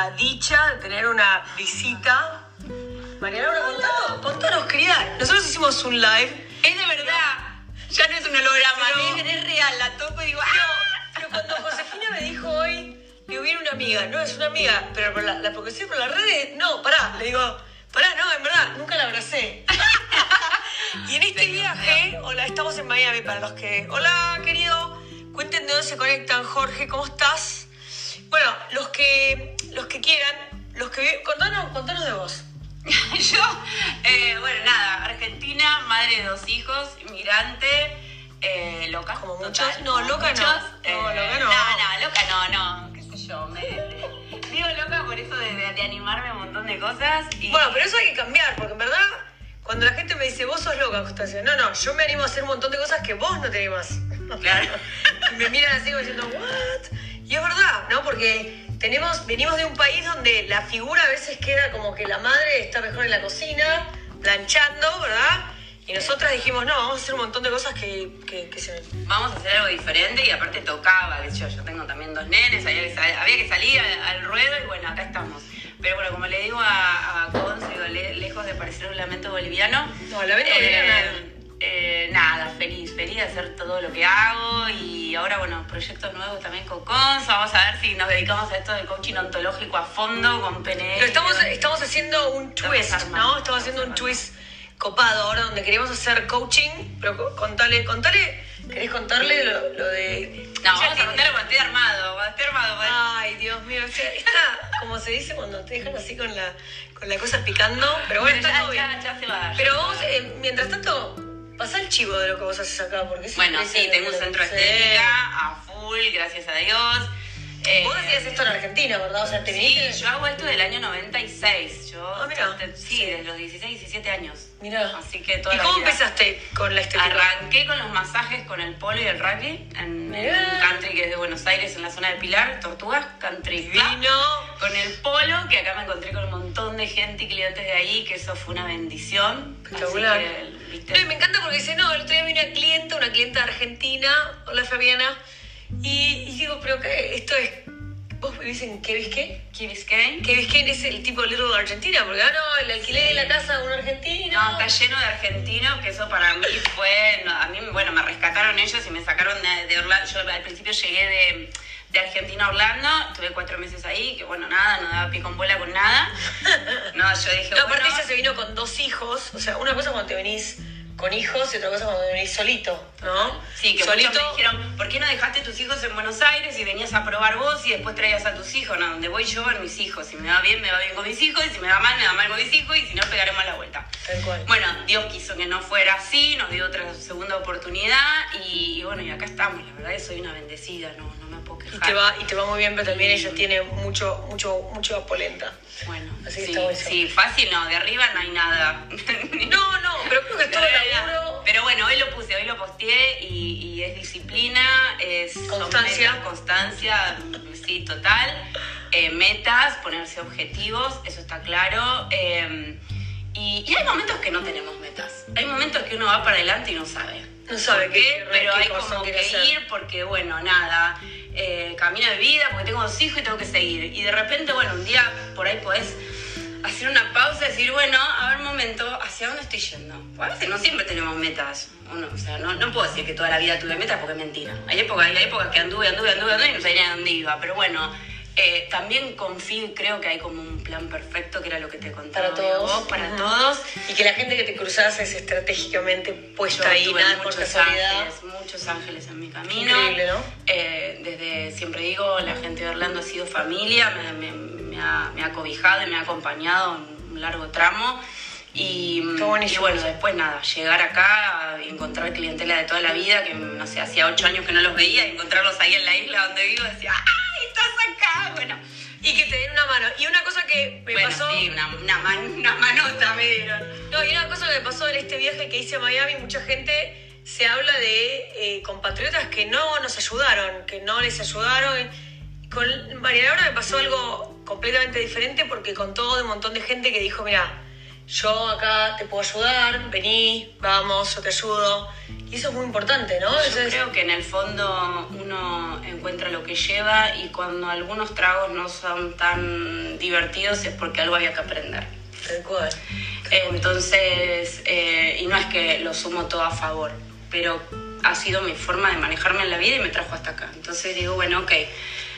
la dicha de tener una visita. María Laura, contanos, contanos, querida. Nosotros hicimos un live. Es de verdad. Ya no es un holograma, Pero- es, real. La toco y digo, Pero, ¡ah! pero cuando Josefina me dijo hoy, digo, viene una amiga, no es una amiga, pero por la, la porque sí por las redes, no, pará, le digo, pará, no, en verdad, nunca la abracé. y en este viaje, hola, estamos en Miami para los que, hola querido, cuenten de dónde se conectan, Jorge, ¿cómo estás? Bueno, los que, que quieran, los que, contanos, contanos de vos. Yo, eh, bueno, nada, Argentina, madre de dos hijos, inmigrante, eh, loca. Como total, muchos. No, como loca no. muchos, No, eh, loca no. No, no, loca no, no, qué sé yo. Me, digo loca por eso de, de- de animarme a un montón de cosas. Y, Bueno, pero eso hay que cambiar, porque en verdad, cuando la gente me dice, vos sos loca, no, no, yo me animo a hacer un montón de cosas que vos no te animás. Claro. y me miran así como diciendo, ¿what? Y es verdad, ¿no? Porque tenemos, venimos de un país donde la figura a veces queda como que la madre está mejor en la cocina, planchando, ¿verdad? Y nosotras dijimos, no, vamos a hacer un montón de cosas que, que, que se... Vamos a hacer algo diferente y aparte tocaba, que yo, yo tengo también dos nenes, había que, sal- había que salir al, al ruedo y bueno, acá estamos. Pero bueno, como le digo a, a le- lejos de parecer un lamento boliviano, No, lamento boliviano nada. Eh, nada, feliz, feliz de hacer todo lo que hago y ahora, bueno, proyectos nuevos también con Cons, vamos a ver si nos dedicamos a esto del coaching ontológico a fondo con PNL. Pero estamos, estamos haciendo un twist, ¿no? Estamos haciendo un twist copado ahora donde queremos hacer coaching, pero co- contale, contale, ¿querés contarle lo, lo de... No, vamos a contarlo cuando esté armado, cuando esté armado. Ay, Dios mío, o sea, está, como se dice cuando te dejan así con la, con la cosa picando, pero bueno, Pero está ya- todo bien. ya- ya se va a dar, Pero ya se vos, va a dar. eh, mientras tanto, pasá el chivo de lo que vos haces acá, porque es Bueno, sí, tengo un centro Sí. estética a full, gracias a Dios. Eh, Vos hacías esto en Argentina, ¿verdad? O sea, te Sí, viniste... yo hago esto del año 96. Yo, Ah, mira. te- sí, desde los 16, 17 años. Mirá. Así que toda ¿Y la cómo vida. empezaste con la estética? Arranqué con los masajes con el polo y el rugby en, en Mirá. un country que es de Buenos Aires, en la zona de Pilar, Tortugas, Country Club. Vino... Con el polo, que acá me encontré con un montón de gente y clientes de ahí, que eso fue una bendición. Espectacular. Así que, ¿viste? No, y me encanta porque dice, no, el otro día vi una clienta, una clienta argentina, hola Fabiana, y, y digo, pero qué, esto es, vos vivís en Key Biscayne, Key Biscayne. Biscayne es el tipo Little Argentina, porque ah, no, el alquiler de la casa de un argentino. No, está lleno de argentinos, que eso para mí fue, no, a mí, bueno, me rescataron ellos y me sacaron de, de Orlando. Yo al principio llegué de, de Argentina a Orlando, estuve cuatro meses ahí, que bueno, nada, no daba pie con bola con nada. No, yo dije, No, aparte bueno, ella se vino con dos hijos, o sea, una cosa cuando te venís con hijos y otra cosa cuando venís solito, ¿no? Sí, que solito. muchos me dijeron, ¿por qué no dejaste tus hijos en Buenos Aires y venías a probar vos y después traías a tus hijos? No, donde voy yo van mis hijos. Si me va bien, me va bien con mis hijos, y si me va mal, me va mal con mis hijos, y si no, pegaremos la vuelta. Tal cual. Bueno, Dios quiso que no fuera así, nos dio otra segunda oportunidad, y, y bueno, y acá estamos. La verdad que soy una bendecida, no, no me puedo Y quejar. te va, y te va muy bien, pero también ella tiene mucho, mucho, mucho polenta. Bueno, Así que sí, está sí, fácil no, de arriba no hay nada. No, no, pero creo que es todo Pero bueno, hoy lo puse, hoy lo posteé y, y es disciplina, es Constancia. metas, constancia, sí, total. Eh, metas, ponerse objetivos, eso está claro. Eh, y, y hay momentos que no tenemos metas. Hay momentos que uno va para adelante y no sabe. No sabe qué- qué, pero qué hay como que hacer. ir porque, bueno, nada, eh, camino de vida, porque tengo dos hijos y tengo que seguir. Y de repente, bueno, un día por ahí podés hacer una pausa y decir, bueno, a ver un momento, ¿hacia dónde estoy yendo? Pues a veces no siempre tenemos metas. Uno, o sea, no, no puedo decir que toda la vida tuve metas porque es mentira. Hay épocas, hay épocas que anduve, anduve, anduve, anduve y no sabía ni a dónde iba. Pero bueno, eh, también confío y creo que hay como un plan perfecto, que era lo que te contaba Para todos. vos, para todos. Y que la gente que te cruzas es estratégicamente puesta Yo ahí, nada por muchos casualidad. ángeles, muchos ángeles en mi camino. Increíble, ¿no? Eh, desde, siempre digo, la gente de Orlando ha sido familia, me, me- me ha, me ha cobijado y me ha acompañado en un largo tramo. Y, y bueno, después nada, llegar acá encontrar clientela de toda la vida, que no sé, hacía ocho años que no los veía, y encontrarlos ahí en la isla donde vivo, decía, ¡ay, estás acá! Bueno, Y que te den una mano. Y una cosa que me bueno, pasó. sí, una, una, man- una manota me dieron. No, y una cosa que me pasó en este viaje que hice a Miami, mucha gente se habla de eh, compatriotas que no nos ayudaron, que no les ayudaron. Con María Laura me pasó algo completamente diferente porque contó de un montón de gente que dijo, mira, yo acá te puedo ayudar, vení, vamos, yo te ayudo. Y eso es muy importante, ¿no? Yo Eso es- creo que en el fondo uno encuentra lo que lleva y cuando algunos tragos no son tan divertidos es porque algo había que aprender. Tal cual. Entonces, eh, y no es que lo sumo todo a favor, pero ha sido mi forma de manejarme en la vida y me trajo hasta acá. Entonces digo, bueno, ok,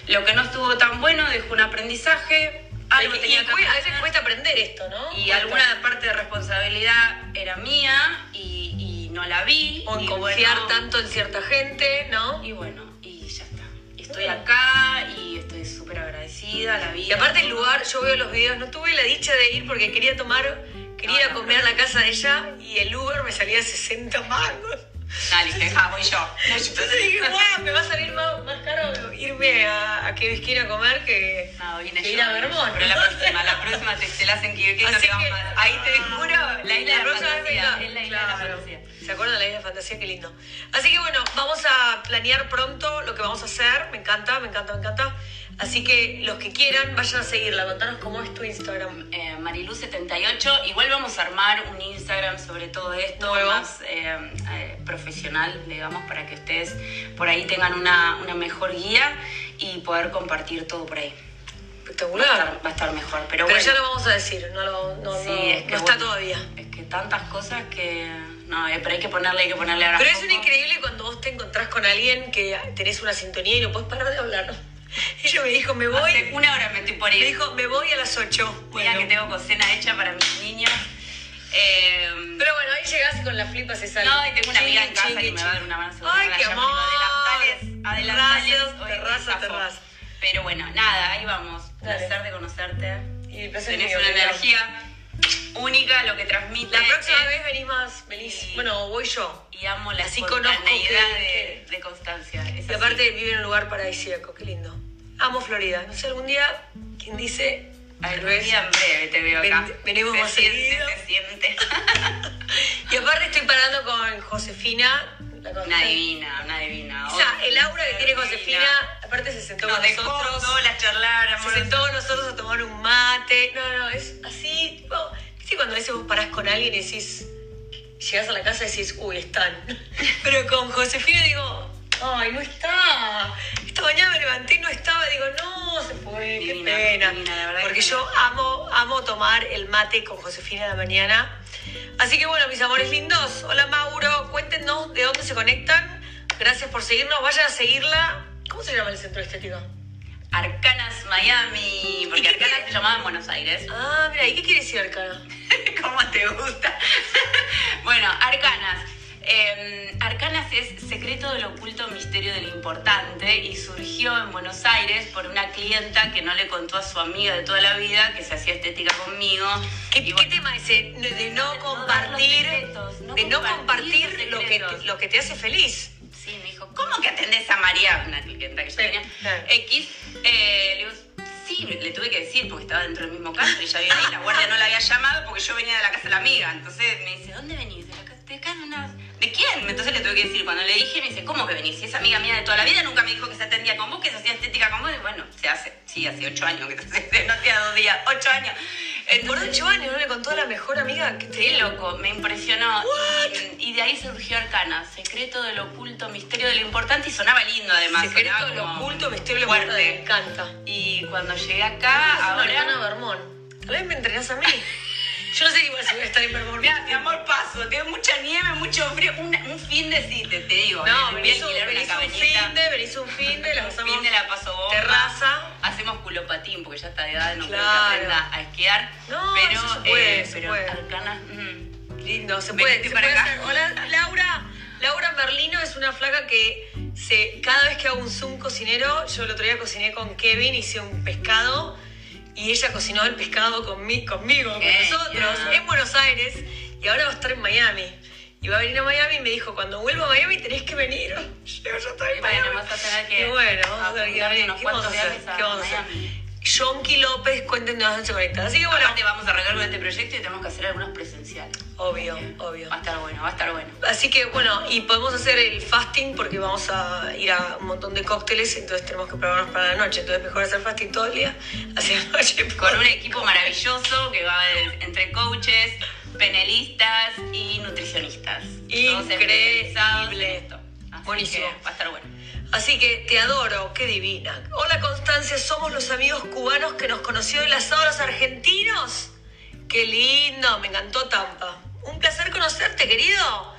lo que no estuvo tan bueno dejó un aprendizaje, algo y, tenía y que a veces cuesta aprender esto, ¿no? Y alguna parte de responsabilidad era mía y, y no la vi. O confiar bueno, tanto en cierta gente, ¿no? Y bueno, y ya está. Estoy acá y estoy súper agradecida a la vida. Y aparte el lugar, yo veo los videos, no tuve la dicha de ir porque quería tomar, quería ir a No, no, comer a la casa de ella y el Uber me salía 60 mangos. Dale, dije, ah, voy yo. Entonces dije, wow, me va a salir más, más caro irme a, a que ir a comer que, No, vine que yo. ir a Vermont. Pero la próxima, la próxima te, te la hacen que, que no Así te que- a- Ahí te juro, la isla de la fantasía. Es la isla de la fantasía. ¿Se acuerdan de la isla de fantasía? Qué lindo. Así que bueno, vamos a planear pronto lo que vamos a hacer. Me encanta, me encanta, me encanta. Así que los que quieran, vayan a seguirla. Contanos cómo es tu Instagram. Eh, Marilu78, igual vamos a armar un Instagram sobre todo esto, Nuevo. más eh, eh, profesional, digamos, para que ustedes por ahí tengan una, una mejor guía y poder compartir todo por ahí. Va a Espectacular. estar, va a estar mejor, pero, Pero bueno. ya lo vamos a decir, no, lo, no, Sí, no- es que no está bueno, todavía. Es que tantas cosas que. No, eh, pero hay que ponerle, hay que ponerle ahora. Pero es un increíble cuando vos te encontrás con alguien que tenés una sintonía y no podés parar de hablar. Ella me dijo, me voy. Hace una hora me estoy por Me ir. dijo, me voy a las 8. Mira que tengo cocina hecha para mis niños. Eh, Pero bueno, ahí llegás y con las flipas se sale. no, y tengo una amiga en casa chingui, que me va a dar una mano. Ay, qué amor. Adelantales, adelantales. Terraza, hoy terraza, zafo. terraza. Pero bueno, nada, ahí vamos. Dale. Placer de conocerte. Y placer Tenés una energía única, lo que transmite. La próxima es- vez venís más, venís. Sí. Bueno, voy yo. Y amo la Así conozco que- de, de Constancia. Es Y así. aparte vive en un lugar paradisíaco, qué lindo. Amo Florida. No sé, algún día, ¿quién dice? Algún día en breve te veo acá. Ven- venimos se más siente, seguido. se siente. Y aparte estoy parando con Josefina. ¿La una divina, una divina. O sea, el aura que tiene. Josefina, aparte se sentó Nos con dejó nosotros. solas charlar, Se sentó con nosotros a tomar un mate. No, no, es así, tipo, ¿viste cuando a veces vos parás con alguien y decís, llegás a la casa y decís, uy, están. Pero con Josefina digo, ay, no está. Esta mañana me levanté y no estaba, digo, no, se fue, qué Divina, pena. divina, Porque que yo amo, amo tomar el mate con Josefina a la mañana. Así que bueno, mis amores lindos, hola Mauro, cuéntenos de dónde se conectan. Gracias por seguirnos, vayan a seguirla. ¿Cómo se llama el centro estético? Arcanas Miami, ¿Y porque qué Arcanas se llamaba en Buenos Aires. Ah, mira, ¿y qué quiere decir Arcana? ¿Cómo te gusta? bueno, Arcanas. Eh, Arcanas es secreto del oculto, misterio de lo importante y surgió en Buenos Aires por una clienta que no le contó a su amiga de toda la vida que se hacía estética conmigo. ¿Qué, Y qué bueno, tema ese? De, no, compartir, secretos, no de no compartir lo que, te, lo que te hace feliz. Sí, me dijo, ¿cómo que atendés a María? Una clienta que yo tenía. X. eh, le digo, sí, le tuve que decir porque estaba dentro del mismo caso y ya vivía ahí. La guardia no la había llamado porque yo venía de la casa de la amiga. Entonces me dice, ¿dónde venís? De la casa de acá, de una- ¿De quién? Entonces le tuve que decir, cuando le dije, me dice, ¿cómo que venís? Si es amiga mía de toda la vida, nunca me dijo que se atendía con vos, que se hacía estética con vos. Y bueno, se hace, sí, hace ocho años que se hace, no hacía dos días, ocho años. Por ocho años no le contó a la mejor amiga que te loco, me impresionó. Y, y de ahí surgió Arcana, secreto de lo oculto, misterio de lo importante y sonaba lindo además. Secreto de lo oculto, misterio de lo importante. Me fuerte. encanta. Y cuando llegué acá, Es una Arcana ahora. Vermont. Tal vez me entrenás a mí. Yo no sé igual si voy a estar en Vermont. Mira, mi amor, paso, tengo mucha nieve, mucho frío. Un, un fin de sí, te, te digo. No, a venís un, venís un fin de, venís un fin de, la Un pasamos fin de la paso bomba. terraza. Hacemos culopatín porque ya está de edad, no creo Claro. que aprenda a esquiar. No, pero, eso se puede, eh, se pero puede. Arcana. mm, Lindo, se puede, se para puede acá. hacer. Hola, Laura. Laura Merlino es una flaca que se, cada vez que hago un Zoom cocinero, yo el otro día cociné con Kevin, hice un pescado y ella cocinó el pescado conmi- conmigo, con nosotros, en Buenos Aires y ahora va a estar en Miami. Y va a venir a Miami y me dijo, cuando vuelva a Miami tenés que venir. Yo estoy en Bueno, Miami. que Y bueno, a ¿Qué vamos a hacer? Yonki López, cuenten de dónde se conecta. Así que bueno, Aparte vamos a arrancar con este proyecto y tenemos que hacer algunos presenciales. obvio, obvio. Va a estar bueno, va a estar bueno. Así que bueno, y podemos hacer el fasting porque vamos a ir a un montón de cócteles, entonces tenemos que prepararnos para la noche. Entonces mejor hacer fasting todo el día, así la noche. Con un equipo maravilloso que va entre coaches, penelistas y nutricionistas. Todos Increíble. esto. Así Buenísimo. va a estar bueno. Así que te adoro, qué divina. Hola Constancia, somos los amigos cubanos que nos conoció en las horas argentinos. Qué lindo, me encantó Tampa. Un placer conocerte, querido.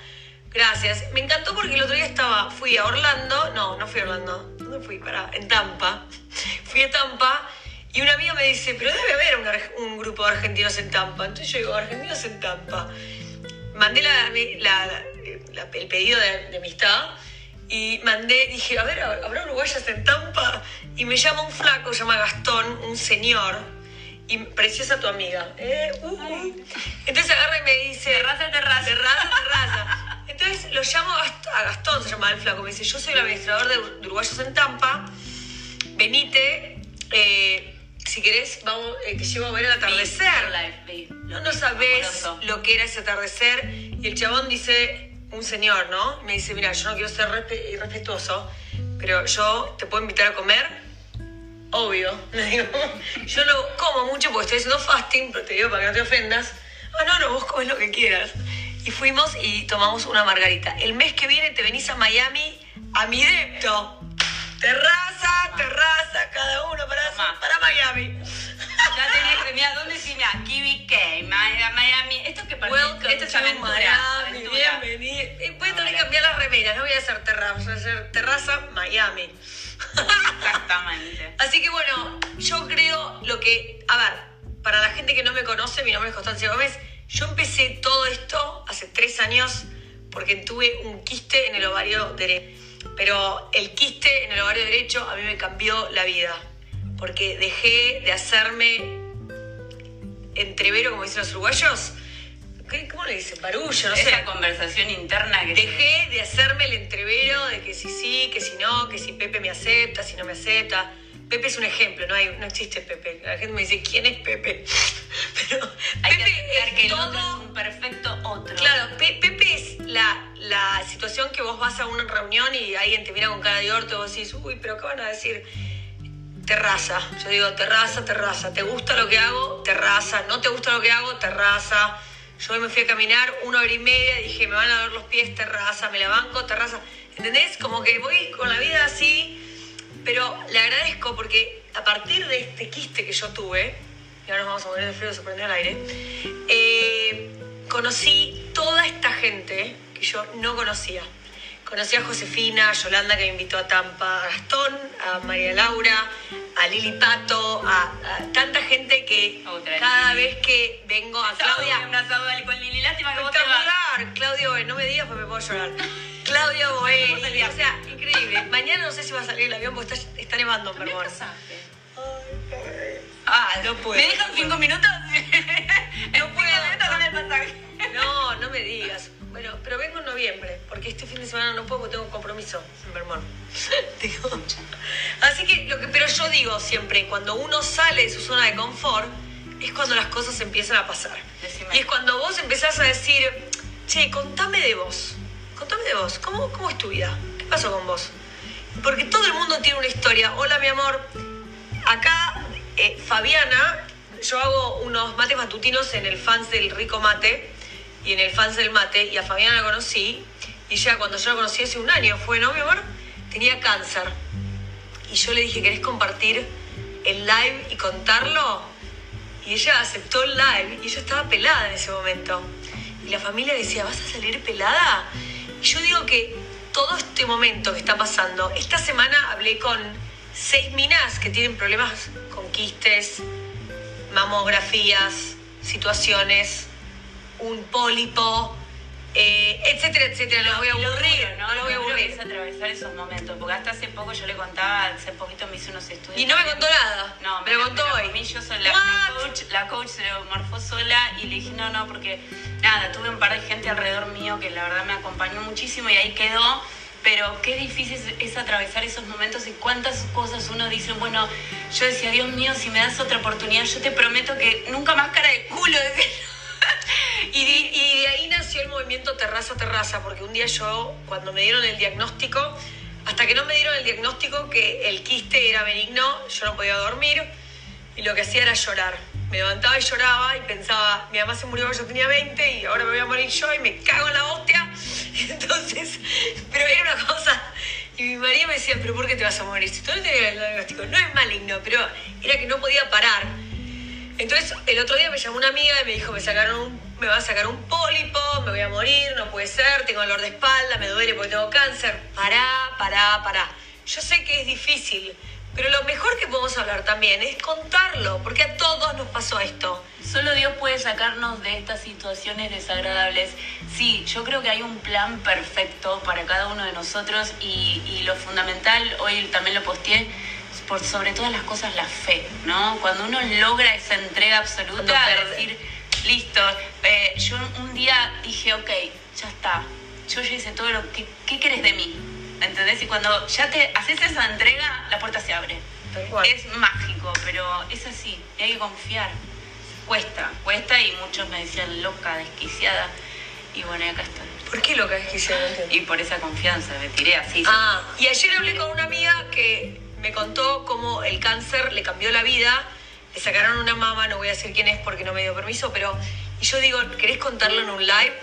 Gracias. Me encantó porque el otro día estaba, fui a Orlando, no, no fui a Orlando, ¿dónde fui? Para, en Tampa. Fui a Tampa y una amiga me dice, pero debe haber un, grupo de argentinos en Tampa. Entonces yo digo, argentinos en Tampa. Mandé el pedido de amistad y mandé, dije, a ver, ¿habrá uruguayas en Tampa? Y me llama un flaco, se llama Gastón, un señor, y preciosa tu amiga. ¿eh? Uh. Entonces agarra y me dice... Terraza, terraza. Terraza, terraza. Entonces lo llamo a Gast- a Gastón, se llama el flaco, me dice, yo soy el administrador de, uruguayos en Tampa, venite, eh, si querés, vamos, eh, te llevo a ver el atardecer. No, no sabés lo que era ese atardecer. Y el chabón dice, un señor, ¿no? Me dice, mira, yo no quiero ser respe- irrespetuoso, pero yo te puedo invitar a comer. Obvio. Le digo, yo no como mucho porque estoy haciendo fasting, pero te digo para que no te ofendas. Ah, no, no, vos comes lo que quieras. Y fuimos y tomamos una margarita. El mes que viene te venís a Miami a mi depto. Terraza, terraza, cada uno para, para Miami. Ya tenés que, mira, ¿dónde dice? Mira, Kiwi K, Mi- Miami. Esto que para esto es aventura. Miami, aventura. bienvenido. Voy a tener que cambiar las remeras, no voy a hacer terraza, voy a hacer terraza Miami. Exactamente. Así que bueno, yo creo lo que, a ver, para la gente que no me conoce, mi nombre es Constancia Gómez, yo empecé todo esto hace tres años porque tuve un quiste en el ovario derecho. Pero el quiste en el ovario derecho a mí me cambió la vida, porque dejé de hacerme entrevero, como dicen los uruguayos. ¿Qué- ¿Cómo le dicen? Barullo, no sé. Esa conversación interna que Dejé de hacerme el entrevero de que si sí, que si no, que si Pepe me acepta, si no me acepta. Pepe es un ejemplo, no, hay, no existe Pepe. La gente me dice, ¿quién es Pepe? Pero hay que Pepe aceptar es que el todo- otro es un perfecto otro. Claro, Pe- Pepe es la, la situación que vos vas a una reunión y alguien te mira con cara de orto y vos decís, uy, pero ¿qué van a decir? Terraza. Yo digo, terraza, terraza. ¿Te gusta lo que hago? Terraza. ¿No te gusta lo que hago? Terraza. Yo hoy me fui a caminar una hora y media, dije, me van a doler los pies, terraza, me la banco, terraza. ¿Entendés? Como que voy con la vida así, pero le agradezco porque a partir de este quiste que yo tuve, y ahora nos vamos a morir de frío, se prende el aire, eh, conocí toda esta gente que yo no conocía. Conocí a Josefina, a Yolanda que me invitó a Tampa, a Gastón, a María Laura, a Lili Pato, a, a tanta gente que Otra cada vez que vengo a Claudia, Claudia, un asado con Lili. Lástima que vos te vas. Claudio no me digas porque me puedo llorar. Claudio Boe, o sea, increíble. Mañana no sé si va a salir el avión porque está, está nevando en Vermont. Ah, No puedo, ¿Me dejan cinco minutos? No puedo. No, no me digas. Bueno, pero vengo en noviembre, porque este fin de semana no puedo porque tengo un compromiso en Vermont. Digo. Así que, lo que, pero yo digo siempre, cuando uno sale de su zona de confort, es cuando las cosas empiezan a pasar. Decime. Y es cuando vos empezás a decir, che, contame de vos. Contame de vos. ¿Cómo, cómo es tu vida? ¿Qué pasó con vos? Porque todo el mundo tiene una historia. Hola, mi amor. Acá, eh, Fabiana, yo hago unos mates matutinos en el fans del Rico Mate y en el fans del mate, y a Fabiana la conocí, y ella cuando yo la conocí hace un año fue, ¿no, mi amor? Tenía cáncer. Y yo le dije, ¿querés compartir el live y contarlo? Y ella aceptó el live y ella estaba pelada en ese momento. Y la familia decía, ¿vas a salir pelada? Y yo digo que todo este momento que está pasando, esta semana hablé con seis minas que tienen problemas con quistes, mamografías, situaciones, un pólipo, eh, etcétera, etcétera. No los voy a aburrir, duro, no, los voy a aburrir. es atravesar esos momentos, porque hasta hace poco yo le contaba, hace poquito me hice unos estudios. Y no me contó nada. No, me lo contó hoy. Yo soy la, coach, la coach se lo morfó sola y le dije no, no, porque nada, tuve un par de gente alrededor mío que la verdad me acompañó muchísimo y ahí quedó. pero qué difícil es, es atravesar esos momentos y cuántas cosas uno dice, bueno, yo decía, Dios mío, si me das otra oportunidad, yo te prometo que nunca más cara de culo. decía. Y de, ahí nació el movimiento Terraza Terraza, porque un día yo, cuando me dieron el diagnóstico, hasta que no me dieron el diagnóstico que el quiste era benigno, yo no podía dormir y lo que hacía era llorar. Me levantaba y lloraba y pensaba, mi mamá se murió yo tenía 20 y ahora me voy a morir yo y me cago en la hostia. Entonces, pero era una cosa. Y mi marido me decía, pero ¿por qué te vas a morir? Si tú no te el diagnóstico, no es maligno, pero era que no podía parar. Entonces, el otro día me llamó una amiga y me dijo, me sacaron un, me va a sacar un pólipo, me voy a morir, no puede ser, tengo dolor de espalda, me duele porque tengo cáncer. Pará, pará, pará. Yo sé que es difícil, pero lo mejor que podemos hablar también es contarlo, porque a todos nos pasó esto. Solo Dios puede sacarnos de estas situaciones desagradables. Sí, yo creo que hay un plan perfecto para cada uno de nosotros y, y lo fundamental, hoy también lo posteé, por sobre todas las cosas la fe, ¿no? Cuando uno logra esa entrega absoluta de decir, listo, eh, yo un día dije, ok, ya está, yo ya hice todo lo que, ¿qué querés de mí? ¿Entendés? Y cuando ya te haces esa entrega, la puerta se abre. Es mágico, pero es así, y hay que confiar. Cuesta, cuesta y muchos me decían loca, desquiciada. Y bueno, acá estoy. ¿Por qué lo que es que se no entiendo? Y por esa confianza me tiré así. Ah, y ayer hablé con una amiga que me contó cómo el cáncer le cambió la vida. Le sacaron una mama, no voy a decir quién es porque no me dio permiso, pero. Y yo digo, ¿querés contarlo en un live?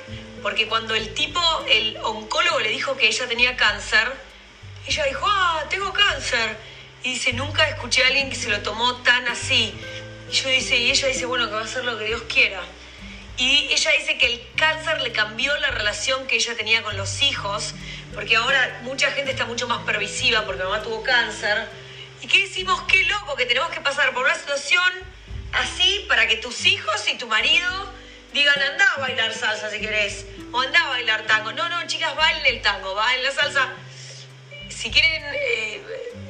Porque cuando el tipo, el oncólogo le dijo que ella tenía cáncer, ella dijo, ah, tengo cáncer. Y dice, nunca escuché a alguien que se lo tomó tan así. Y yo dice, y ella dice, bueno, que va a ser lo que Dios quiera. Y ella dice que el cáncer le cambió la relación que ella tenía con los hijos, porque ahora mucha gente está mucho más pervisiva porque mamá tuvo cáncer. ¿Y qué decimos? Qué loco que tenemos que pasar por una situación así para que tus hijos y tu marido digan, anda a bailar salsa si querés, o anda a bailar tango. No, no, chicas, bailen el tango, bailen la salsa. Si quieren, eh,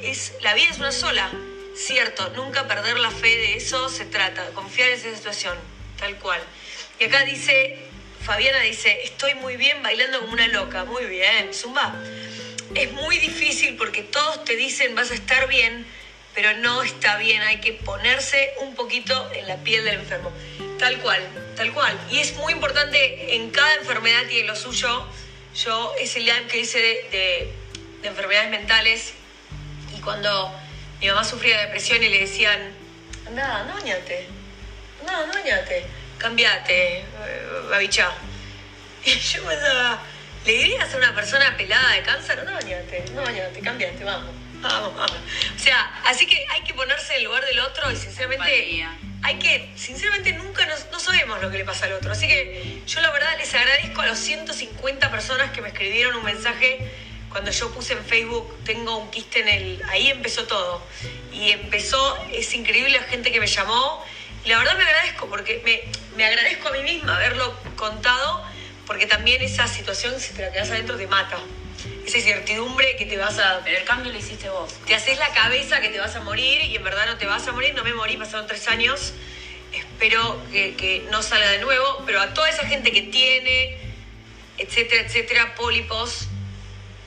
es, la vida es una sola, cierto, nunca perder la fe de eso se trata, confiar en esa situación, tal cual. Y acá dice, Fabiana dice, estoy muy bien bailando como una loca, muy bien, Zumba. Es muy difícil porque todos te dicen vas a estar bien, pero no está bien, hay que ponerse un poquito en la piel del enfermo. Tal cual, tal cual. Y es muy importante en cada enfermedad en lo suyo, yo ese live que hice de, de- de enfermedades mentales y cuando mi mamá sufría de depresión y le decían, anda, anda, bañate, anda, bañate, cambiate, babichá. Y yo pensaba, ¿le dirías a una persona pelada de cáncer? No, bañate, no, bañate, cambiate, vamos. Vamos, vamos. O sea, así que hay que ponerse en el lugar del otro y sinceramente hay que, sinceramente nunca nos- no sabemos lo que le pasa al otro. Así que yo la verdad les agradezco a los 150 personas que me escribieron un mensaje cuando yo puse en Facebook, tengo un quiste en el... Ahí empezó todo. Y empezó, es increíble la gente que me llamó. Y la verdad me agradezco, porque me, me agradezco a mí misma haberlo contado, porque también esa situación, si te la quedas adentro, te mata. Esa incertidumbre que te vas a Pero el cambio lo hiciste vos. te haces la cabeza que te vas a morir y en verdad no te vas a morir, no me morí, pasaron tres años, espero que, que no salga de nuevo, pero a toda esa gente que tiene, etcétera, etcétera, pólipos,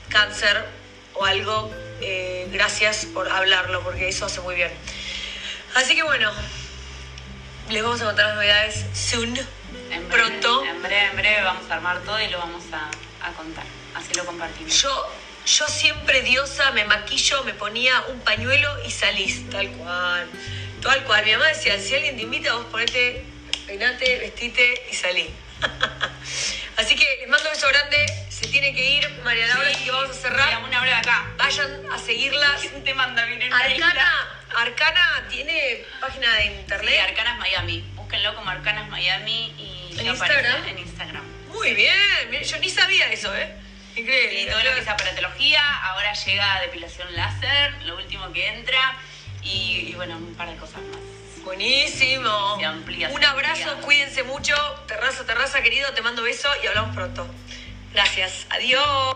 cáncer o algo, eh, gracias por hablarlo, porque eso hace muy bien. Así que bueno, les vamos a contar las novedades soon, En breve, pronto. En breve, en breve vamos a armar todo y lo vamos a, a contar. Así lo compartimos. Yo, yo siempre diosa, me maquillo, me ponía un pañuelo y salís, tal cual. Tal cual. Mi mamá decía, si alguien te invita, vos ponete, peinate, vestite y salí. Así que les mando un beso grande. Se tiene que ir María Laura, así que vamos a Mira, cerrar. una hora de acá. Vayan a seguirla. ¿Quién te manda a vivir en una isla? Arcana, Arcana tiene página de Sí, internet. Arcanas Miami. Búsquenlo como Arcanas Miami y ¿En Instagram? en Instagram. Muy bien. Yo ni sabía eso, ¿eh? Increíble. Y todo lo que sea aparatología, ahora llega depilación láser, lo último que entra y, y bueno, un par de cosas más. Buenísimo. Se amplía, se Un abrazo, amplía. cuídense mucho. Terraza, terraza, querido, te mando beso y hablamos pronto. Gracias. Adiós.